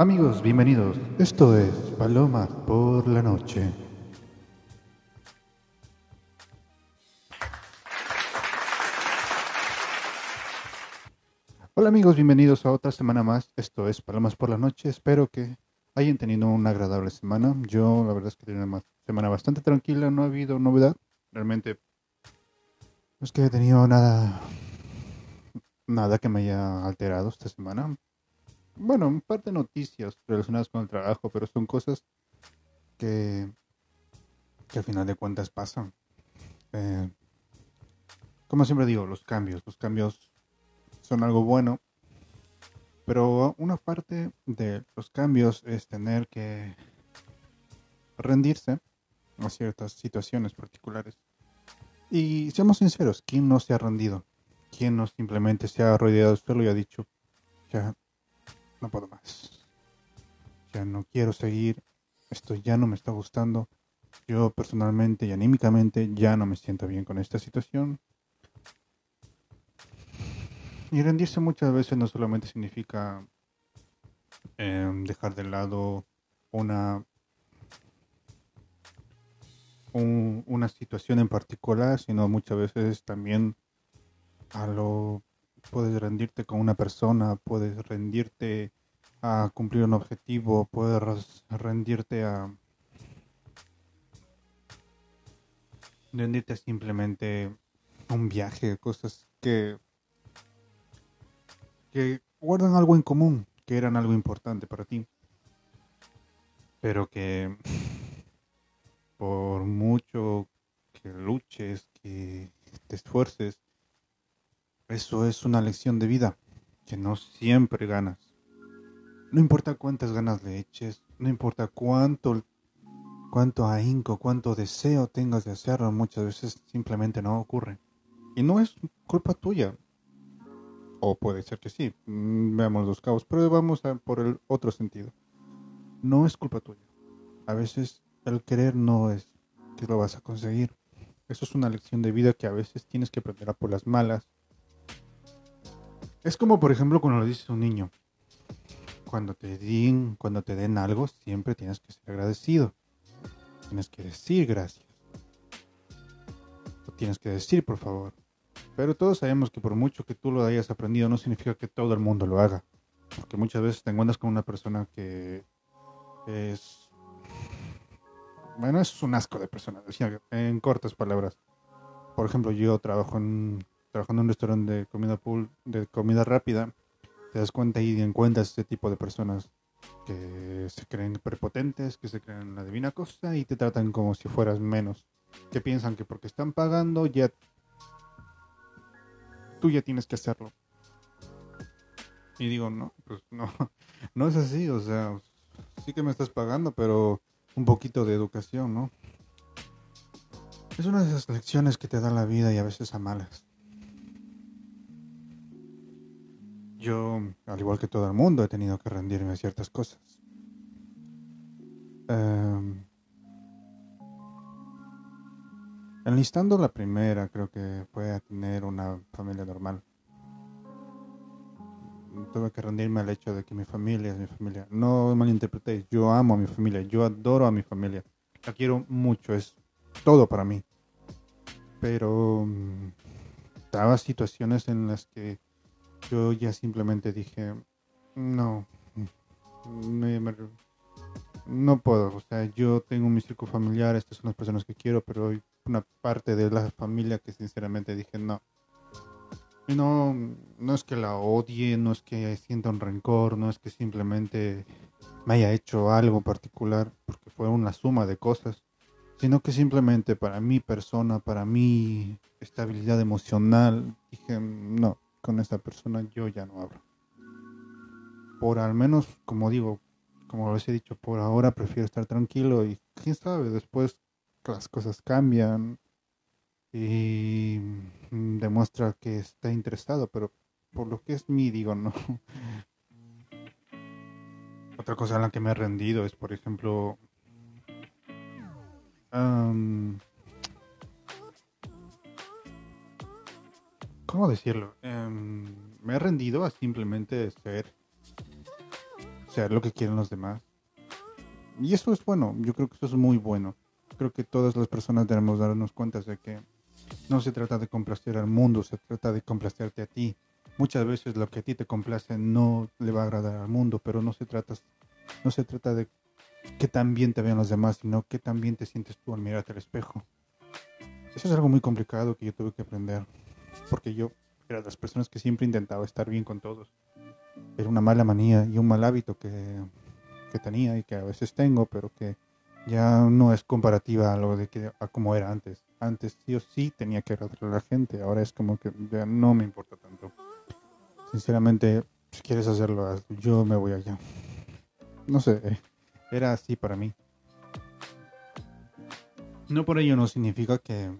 Amigos, bienvenidos. Esto es Palomas por la Noche. Hola amigos, bienvenidos a otra semana más. Esto es Palomas por la Noche. Espero que hayan tenido una agradable semana. Yo la verdad es que tengo una semana bastante tranquila, no ha habido novedad. Realmente no es que he tenido nada nada que me haya alterado esta semana. Bueno, un par de noticias relacionadas con el trabajo, pero son cosas que, que al final de cuentas pasan. Eh, como siempre digo, los cambios. Los cambios son algo bueno, pero una parte de los cambios es tener que rendirse a ciertas situaciones particulares. Y seamos sinceros, ¿quién no se ha rendido? ¿Quién no simplemente se ha rodeado el suelo y ha dicho, ya no puedo más? Ya no quiero seguir, esto ya no me está gustando. Yo personalmente y anímicamente ya no me siento bien con esta situación. Y rendirse muchas veces no solamente significa em, dejar de lado una una situación en particular, sino muchas veces también a lo puedes rendirte con una persona, puedes rendirte a cumplir un objetivo, puedes rendirte a rendirte simplemente a un viaje, cosas que que guardan algo en común, que eran algo importante para ti, pero que por mucho que luches, que te esfuerces, eso es una lección de vida, que no siempre ganas. No importa cuántas ganas le eches, no importa cuánto, cuánto ahínco, cuánto deseo tengas de hacerlo, muchas veces simplemente no ocurre. Y no es culpa tuya. O puede ser que sí, mm, veamos los cabos, pero vamos a por el otro sentido. No es culpa tuya. A veces el querer no es que lo vas a conseguir. Eso es una lección de vida que a veces tienes que aprender a por las malas. Es como por ejemplo cuando lo dices a un niño. Cuando te den, cuando te den algo, siempre tienes que ser agradecido. Tienes que decir gracias. O tienes que decir por favor. Pero todos sabemos que por mucho que tú lo hayas aprendido, no significa que todo el mundo lo haga. Porque muchas veces te encuentras con una persona que es bueno, es un asco de persona, en cortas palabras. Por ejemplo, yo trabajo en, trabajando en un restaurante de comida pool, de comida rápida, te das cuenta y encuentras ese tipo de personas que se creen prepotentes, que se creen la divina cosa y te tratan como si fueras menos. Que piensan que porque están pagando ya tú ya tienes que hacerlo. Y digo, no, pues no, no es así, o sea, sí que me estás pagando, pero un poquito de educación, ¿no? Es una de esas lecciones que te da la vida y a veces a malas. Yo, al igual que todo el mundo, he tenido que rendirme a ciertas cosas. Eh, enlistando la primera, creo que fue a tener una familia normal tuve que rendirme al hecho de que mi familia es mi familia. No malinterpretéis, yo amo a mi familia, yo adoro a mi familia. La quiero mucho, es todo para mí. Pero mm, daba situaciones en las que yo ya simplemente dije, no, no puedo. O sea, yo tengo mi círculo familiar, estas son las personas que quiero, pero hay una parte de la familia que sinceramente dije, no no, no es que la odie, no es que sienta un rencor, no es que simplemente me haya hecho algo particular, porque fue una suma de cosas, sino que simplemente para mi persona, para mi estabilidad emocional, dije, no, con esta persona yo ya no hablo. Por al menos, como digo, como les he dicho, por ahora prefiero estar tranquilo y quién sabe, después las cosas cambian, y mm, demuestra que está interesado, pero por lo que es mí, digo, no. Otra cosa en la que me he rendido es, por ejemplo, ¿cómo decirlo? Em, me he rendido a simplemente ser ser lo que quieren los demás. Y eso es bueno, yo creo que eso es muy bueno. Creo que todas las personas debemos darnos cuenta de que no se trata de complacer al mundo, se trata de complacerte a ti. Muchas veces lo que a ti te complace no le va a agradar al mundo, pero no se trata, no se trata de que tan bien te vean los demás, sino que tan bien te sientes tú al mirarte al espejo. Eso es algo muy complicado que yo tuve que aprender, porque yo era de las personas que siempre intentaba estar bien con todos. Era una mala manía y un mal hábito que, que tenía y que a veces tengo, pero que ya no es comparativa a lo de que a como era antes. Antes sí o sí tenía que agradar a la gente, ahora es como que ya no me importa tanto. Sinceramente, si quieres hacerlo, yo me voy allá. No sé, era así para mí. No por ello no significa que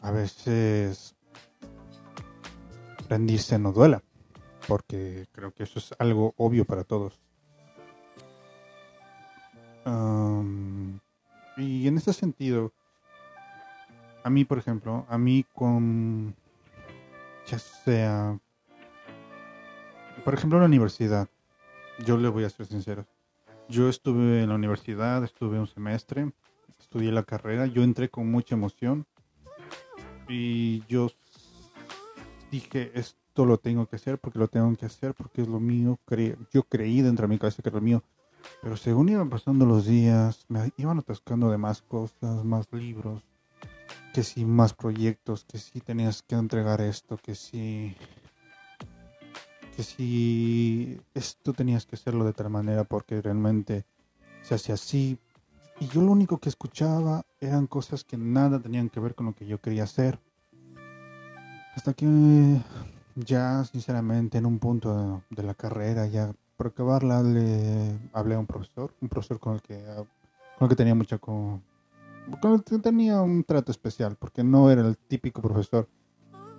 a veces rendirse no duela, porque creo que eso es algo obvio para todos. y en ese sentido, a mí, por ejemplo, a mí con, ya sea, por ejemplo, en la universidad, yo le voy a ser sincero. Yo estuve en la universidad, estuve un semestre, estudié la carrera, yo entré con mucha emoción y yo dije, esto lo tengo que hacer porque lo tengo que hacer porque es lo mío. yo creí dentro de mi cabeza que era lo mío. Pero según iban pasando los días, me iban atascando de más cosas, más libros, que si más proyectos, que si tenías que entregar esto, que si que si esto tenías que hacerlo de tal manera porque realmente se hace así. Y yo lo único que escuchaba eran cosas que nada tenían que ver con lo que yo quería hacer. Hasta que ya sinceramente en un punto de, la carrera, ya por acabarla, le hablé a un profesor, un profesor con el que, con el que tenía mucha... Con, con el que tenía un trato especial, porque no era el típico profesor.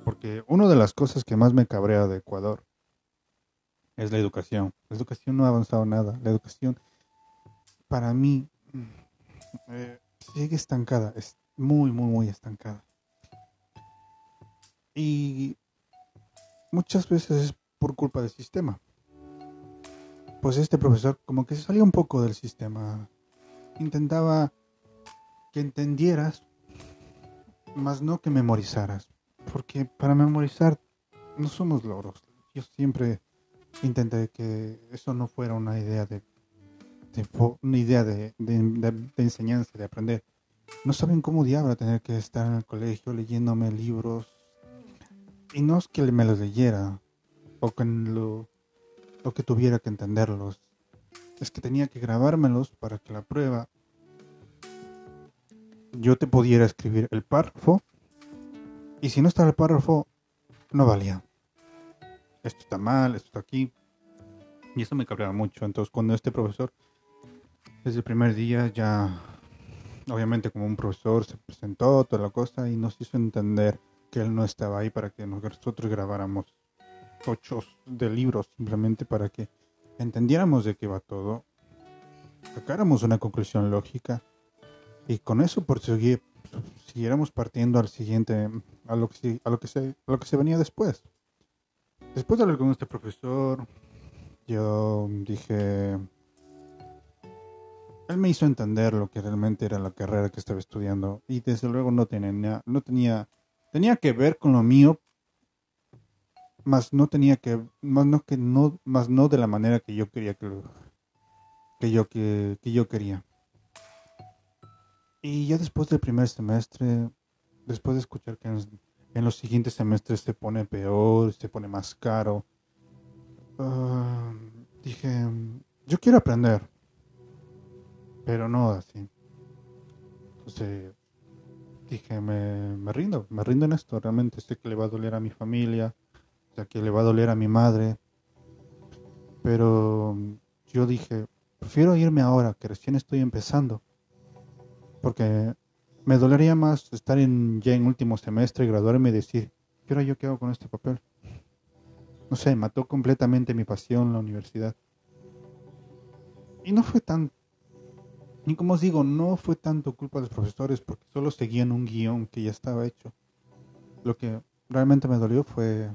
Porque una de las cosas que más me cabrea de Ecuador es la educación. La educación no ha avanzado nada. La educación, para mí, eh, sigue estancada. Es muy, muy, muy estancada. Y muchas veces es por culpa del sistema. Pues este profesor como que se salió un poco del sistema. Intentaba que entendieras, más no que memorizaras. Porque para memorizar no somos logros. Yo siempre intenté que eso no fuera una idea de, una idea de, enseñanza, de aprender. No saben cómo diablo tener que estar en el colegio leyéndome libros. Y no es que me los leyera o que lo, que tuviera que entenderlos. Es que tenía que grabármelos para que la prueba yo te pudiera escribir el párrafo y si no estaba el párrafo no valía esto está mal, esto está aquí. Y eso me cabreaba mucho. Entonces, cuando este profesor, desde el primer día, ya, obviamente, como un profesor, se presentó toda la cosa y nos hizo entender que él no estaba ahí para que nosotros grabáramos ocho de libros, simplemente para que entendiéramos de qué va todo, sacáramos una conclusión lógica y con eso por seguir siguiéramos partiendo al siguiente a lo que a lo que se a lo que se venía después. Después de hablar con este profesor, yo dije, él me hizo entender lo que realmente era la carrera que estaba estudiando y desde luego no tenía, no tenía, tenía que ver con lo mío, más no tenía que, más no que no, más no de la manera que yo quería que, que yo que, que yo quería. Y ya después del primer semestre, después de escuchar que en los siguientes semestres se pone peor, se pone más caro. Ah, dije, yo quiero aprender, pero no así. Entonces dije, me, me rindo, me rindo en esto. Realmente sé que le va a doler a mi familia, sé que le va a doler a mi madre. Pero yo dije, prefiero irme ahora, que recién estoy empezando. Porque me dolería más estar en, ya en último semestre, graduarme y decir, ¿qué hora yo qué hago con este papel? No sé, mató completamente mi pasión la universidad. Y no fue tan, ni como os digo, no fue tanto culpa de los profesores porque solo seguían un guion que ya estaba hecho. Lo que realmente me dolió fue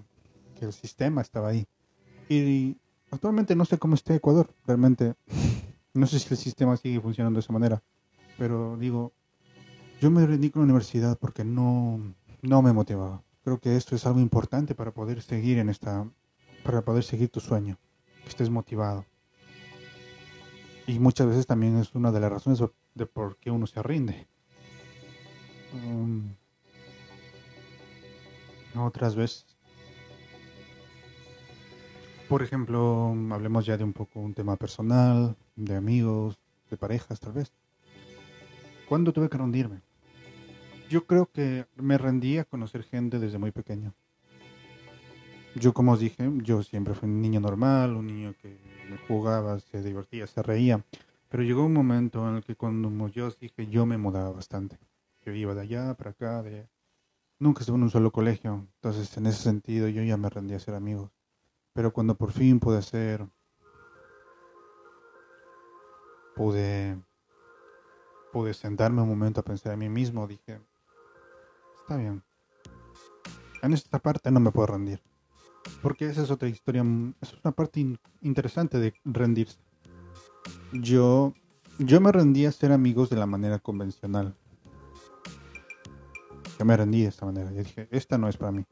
que el sistema estaba ahí. Y Actualmente no sé cómo esté Ecuador, realmente no sé si el sistema sigue funcionando de esa manera, pero digo, yo me rendí con la universidad porque no, no me motivaba. Creo que esto es algo importante para poder seguir en esta, para poder seguir tu sueño, que estés motivado. Y muchas veces también es una de las razones de por qué uno se rinde. Um, otras veces. Por ejemplo, hablemos ya de un poco un tema personal, de amigos, de parejas tal vez. ¿Cuándo tuve que rendirme? Yo creo que me rendí a conocer gente desde muy pequeño. Yo, como os dije, yo siempre fui un niño normal, un niño que jugaba, se divertía, se reía. Pero llegó un momento en el que cuando yo os dije, yo me mudaba bastante. Yo iba de allá para acá, de... Nunca estuve en un solo colegio. Entonces, en ese sentido, yo ya me rendí a ser amigos. Pero cuando por fin pude ser... Pude... Pude sentarme un momento a pensar a mí mismo, dije, está bien. En esta parte no me puedo rendir. Porque esa es otra historia, esa es una parte interesante de rendirse. Yo, yo me rendí a ser amigos de la manera convencional. Yo me rendí de esta manera. Yo dije, esta no es para mí.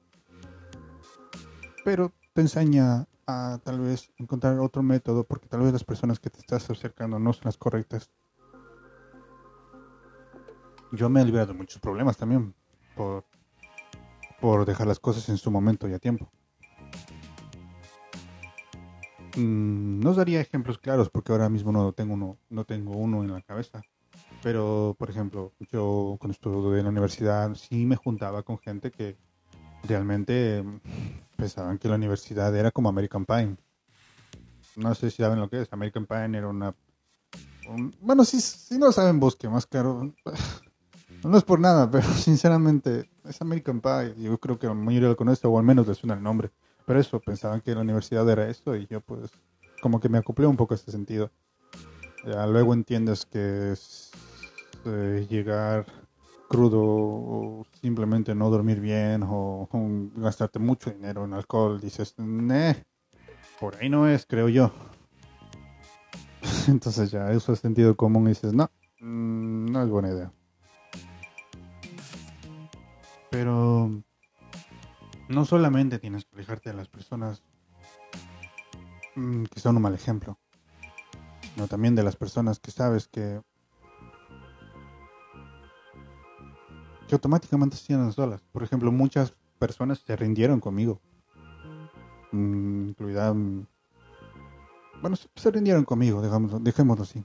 Pero te enseña a tal vez encontrar otro método porque tal vez las personas que te estás acercando no son las correctas. Yo me he liberado de muchos problemas también por, por dejar las cosas en su momento y a tiempo. Mm, no daría ejemplos claros porque ahora mismo no tengo uno, no tengo uno en la cabeza. Pero, por ejemplo, yo cuando estuve en la universidad sí me juntaba con gente que realmente pensaban que la universidad era como American Pie. No sé si saben lo que es. American Pie era una... bueno, si, si no saben, busque más claro. No es por nada, pero sinceramente es American Pie. Yo creo que la mayoría lo conoce o al menos le suena el nombre. Pero eso, pensaban que la universidad era esto y yo pues como que me acoplé un poco a ese sentido. Ya luego entiendes que es eh, llegar crudo o simplemente no dormir bien o, gastarte mucho dinero en alcohol. Dices, ne, por ahí no es, creo yo. Entonces ya eso es sentido común y dices, no, mm, no es buena idea. Pero no solamente tienes que alejarte de las personas mm, que son un mal ejemplo, sino también de las personas que sabes que, que automáticamente se sienten solas. Por ejemplo, muchas personas se rindieron conmigo, mm, incluida, mm, bueno, se rindieron conmigo, dejémoslo, dejémoslo así.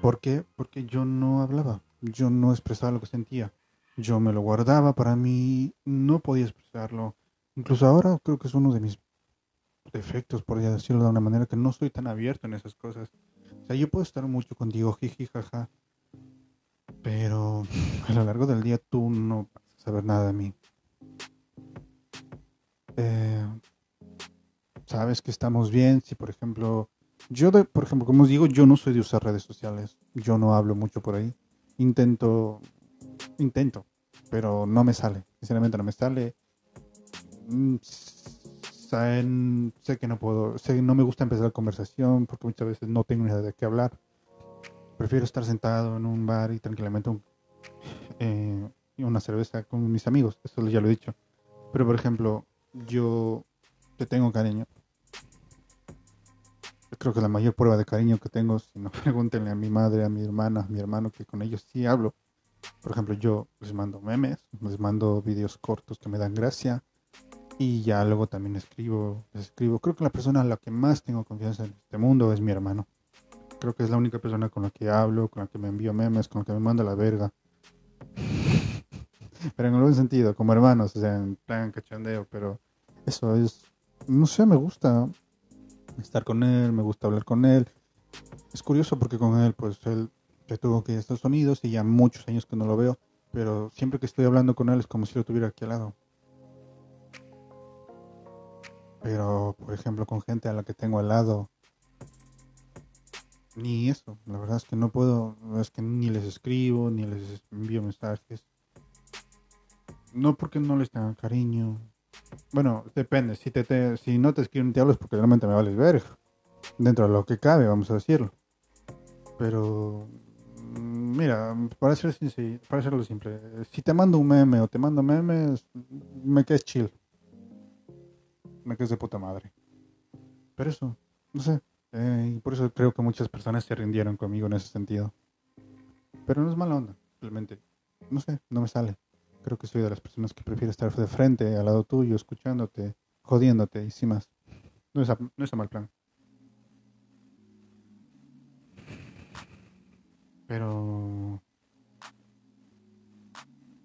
¿Por qué? Porque yo no hablaba, yo no expresaba lo que sentía. Yo me lo guardaba para mí, no podía expresarlo. Incluso ahora creo que es uno de mis defectos, podría decirlo de una manera, que no estoy tan abierto en esas cosas. O sea, yo puedo estar mucho contigo, jiji, jaja, pero a lo largo del día tú no vas a saber nada de mí. Eh, sabes que estamos bien, si por ejemplo, yo, de, por ejemplo, como os digo, yo no soy de usar redes sociales, yo no hablo mucho por ahí. Intento intento, pero no me sale. Sinceramente no me sale. Mm, sé que no puedo, sé que no me gusta empezar la conversación porque muchas veces no tengo ni idea de qué hablar. Prefiero estar sentado en un bar y tranquilamente eh, una cerveza con mis amigos. Eso ya lo he dicho. Pero por ejemplo, yo te tengo cariño. Creo que la mayor prueba de cariño que tengo, si no pregúntenle a mi madre, a mi hermana, a mi hermano, que con ellos sí hablo por ejemplo, yo les mando memes, les mando vídeos cortos que me dan gracia y ya luego también escribo, escribo. Creo que la persona a la que más tengo confianza en este mundo es mi hermano. Creo que es la única persona con la que hablo, con la que me envío memes, con la que me manda la verga. pero en algún sentido, como hermanos, o sea, en plan cachondeo, pero eso es, no sé, me gusta estar con él, me gusta hablar con él. Es curioso porque con él, pues él que tuvo que ir a Estados Unidos y ya muchos años que no lo veo, pero siempre que estoy hablando con él es como si lo tuviera aquí al lado. Pero, por ejemplo, con gente a la que tengo al lado, ni eso. La verdad es que no puedo, es que ni les escribo, ni les envío mensajes. No porque no les tenga cariño. Bueno, depende. Si, te, si no te escriben, te hablo es porque realmente me vales ver. Dentro de lo que cabe, vamos a decirlo. Pero, mira, para, ser simple, si te mando un meme o te mando memes, me quedes chill. Me quedes de puta madre. Pero eso, no sé. Eh, por eso creo que muchas personas se rindieron conmigo en ese sentido. Pero no es mala onda, simplemente, no sé, no me sale. Creo que soy de las personas que prefiere estar de frente, al lado tuyo, escuchándote, jodiéndote y sin más. No es no es a mal plan. Pero...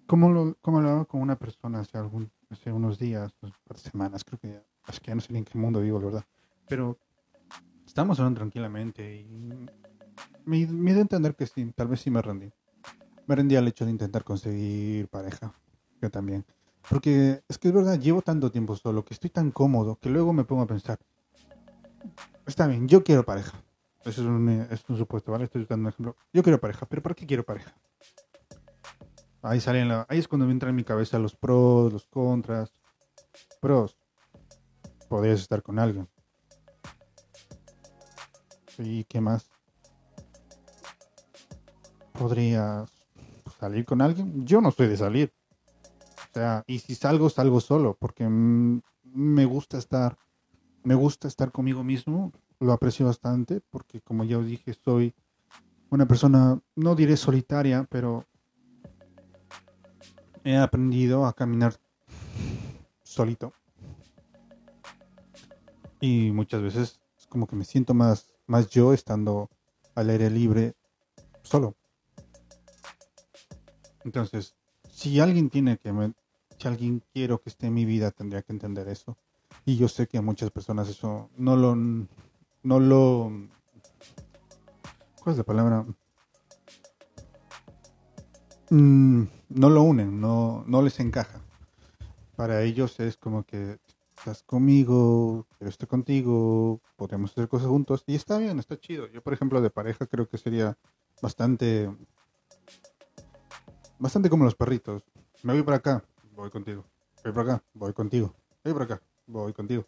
¿Cómo lo, cómo lo hago con una persona hace, algún, hace unos días, un par de semanas? Creo que ya, es que ya no sé en qué mundo vivo, la verdad. Pero estamos hablando tranquilamente y me, me dio a entender que sí, tal vez sí me rendí. Me rendí al hecho de intentar conseguir pareja. Yo también. Porque es que es verdad, llevo tanto tiempo solo, que estoy tan cómodo, que luego me pongo a pensar, está bien, yo quiero pareja. Eso es un, es un supuesto, ¿vale? Estoy dando un ejemplo. Yo quiero pareja, pero ¿para qué quiero pareja? Ahí salen la, ahí es cuando me entra en mi cabeza los pros, los contras. Pros. Podrías estar con alguien. ¿Y qué más? ¿Podrías salir con alguien? Yo no soy de salir. O sea, y si salgo, salgo solo, porque me gusta estar, me gusta estar conmigo mismo lo aprecio bastante porque como ya os dije soy una persona, no diré solitaria, pero he aprendido a caminar solito. Y muchas veces es como que me siento más, más yo estando al aire libre solo. Entonces, si alguien tiene que me, si alguien quiero que esté en mi vida, tendría que entender eso. Y yo sé que a muchas personas eso no lo no lo... ¿Cuál es la palabra? Mm, no lo unen, no, no les encaja. Para ellos es como que estás conmigo, pero estoy contigo, podríamos hacer cosas juntos y está bien, está chido. Yo, por ejemplo, de pareja creo que sería bastante, bastante como los perritos. Me voy para acá, voy contigo. Voy para acá, voy contigo. Voy para acá, voy contigo.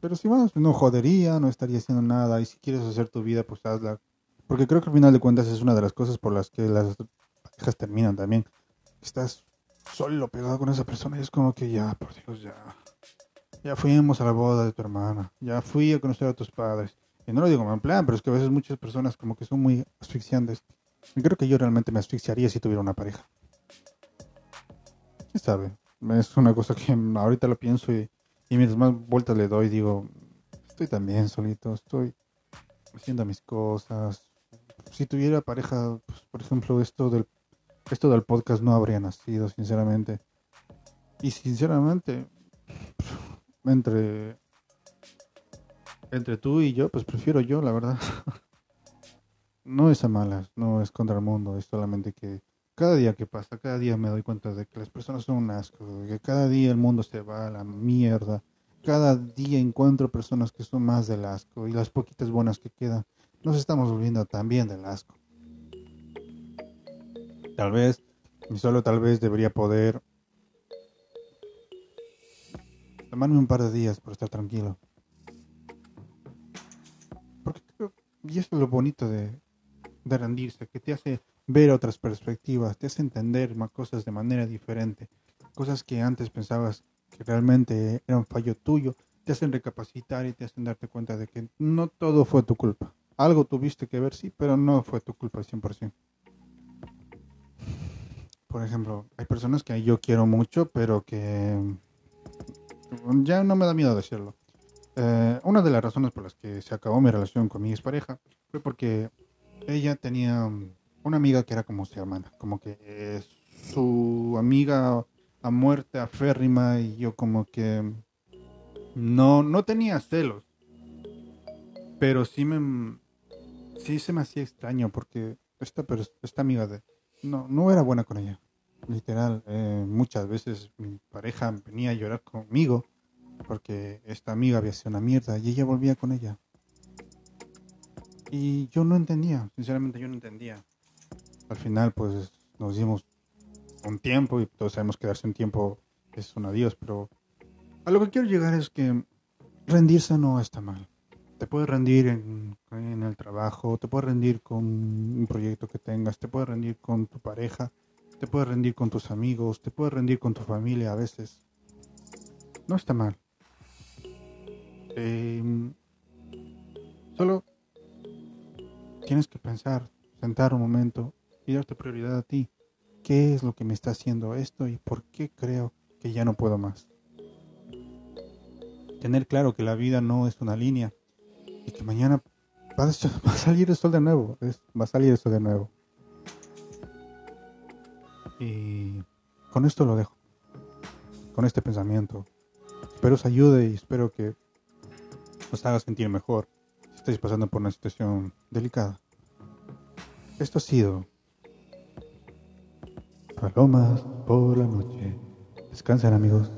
Pero si más, no jodería, no estaría haciendo nada. Y si quieres hacer tu vida, pues hazla. Porque creo que al final de cuentas es una de las cosas por las que las parejas terminan también. Estás solo pegado con esa persona y es como que ya, por Dios, ya. Ya fuimos a la boda de tu hermana. Ya fui a conocer a tus padres. Y no lo digo en plan, pero es que a veces muchas personas como que son muy asfixiantes. Y creo que yo realmente me asfixiaría si tuviera una pareja. ¿Quién sabe? Es una cosa que ahorita lo pienso y y mientras más vueltas le doy, digo, estoy también solito, estoy haciendo mis cosas. Si tuviera pareja, pues, por ejemplo, esto del, esto del podcast no habría nacido, sinceramente. Y sinceramente, entre, entre tú y yo, pues prefiero yo, la verdad. no es a malas, no es contra el mundo, es solamente que cada día que pasa, cada día me doy cuenta de que las personas son un asco, de que cada día el mundo se va a la mierda. Cada día encuentro personas que son más del asco y las poquitas buenas que quedan nos estamos volviendo también del asco. Tal vez, y solo tal vez debería poder tomarme un par de días por estar tranquilo. Porque creo, y eso es lo bonito de, de rendirse, que te hace ver otras perspectivas, te hace entender más cosas de manera diferente, cosas que antes pensabas que realmente era un fallo tuyo, te hacen recapacitar y te hacen darte cuenta de que no todo fue tu culpa. Algo tuviste que ver, sí, pero no fue tu culpa al 100%. Por ejemplo, hay personas que yo quiero mucho, pero que ya no me da miedo decirlo. Eh, una de las razones por las que se acabó mi relación con mi expareja fue porque ella tenía una amiga que era como su hermana, como que su amiga a muerte aférrima y yo como que no, no tenía celos. Pero sí me sí se me hacía extraño porque esta, esta amiga de no, no era buena con ella. Literal, eh, muchas veces mi pareja venía a llorar conmigo porque esta amiga había sido una mierda y ella volvía con ella. Y yo no entendía, sinceramente yo no entendía al final pues nos dimos un tiempo y todos sabemos que darse un tiempo es un adiós, pero a lo que quiero llegar es que rendirse no está mal. te puedes rendir en, en, el trabajo, te puedes rendir con un proyecto que tengas, te puedes rendir con tu pareja, te puedes rendir con tus amigos, te puedes rendir con tu familia a veces. No está mal. Em, solo tienes que pensar, sentar un momento y darte prioridad a ti. ¿Qué es lo que me está haciendo esto y por qué creo que ya no puedo más? Tener claro que la vida no es una línea y que mañana va a, salir el sol de nuevo, va a salir el sol de nuevo. Y con esto lo dejo, con este pensamiento. Espero os ayude y espero que os haga sentir mejor si estáis pasando por una situación delicada. Esto ha sido Palomas por la noche. Descansen amigos.